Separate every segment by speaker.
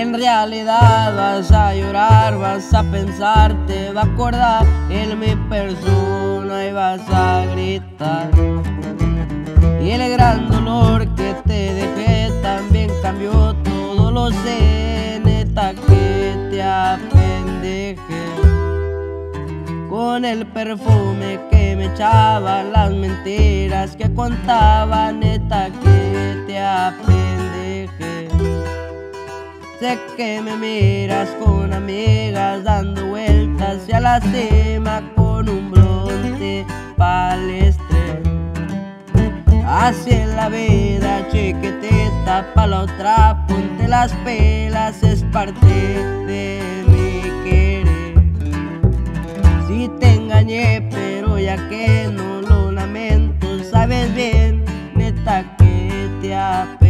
Speaker 1: en realidad vas a llorar, vas a pensar, te va a acordar en mi persona y vas a gritar. Y el gran dolor que te dejé también cambió, todo lo sé, neta que te apendeje. Con el perfume que me echaba, las mentiras que contaba, neta Sé que me miras con amigas dando vueltas y a la cima con un bronce palestre. Así en la vida, chiquitita, pa' la otra, ponte las pelas, es parte de mi querer. Si te engañé, pero ya que no lo lamento, sabes bien, neta que te apendeje.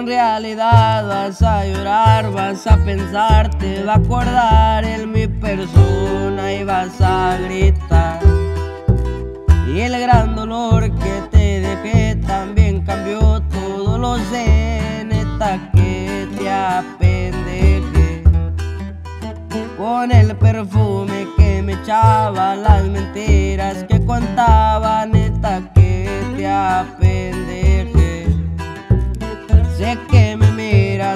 Speaker 1: En realidad vas a llorar, vas a pensar, te va a acordar en mi persona y vas a gritar. Y el gran dolor que te dejé también cambió, todo lo sé, neta que te apendeje. Con el perfume que me echaba, las mentiras que contaba,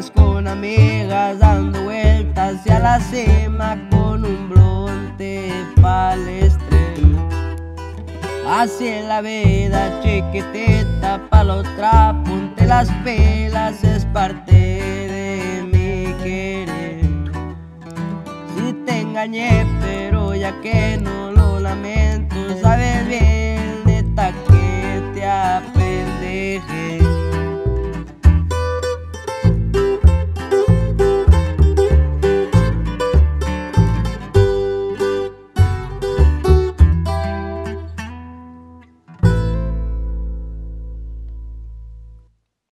Speaker 1: con amigas dando vueltas y a la cima con un blonde palestre. Así en la vida chiquitita pa' la otra, ponte las pelas, es parte de mi querer. Si te engañé, pero ya que no lo lamento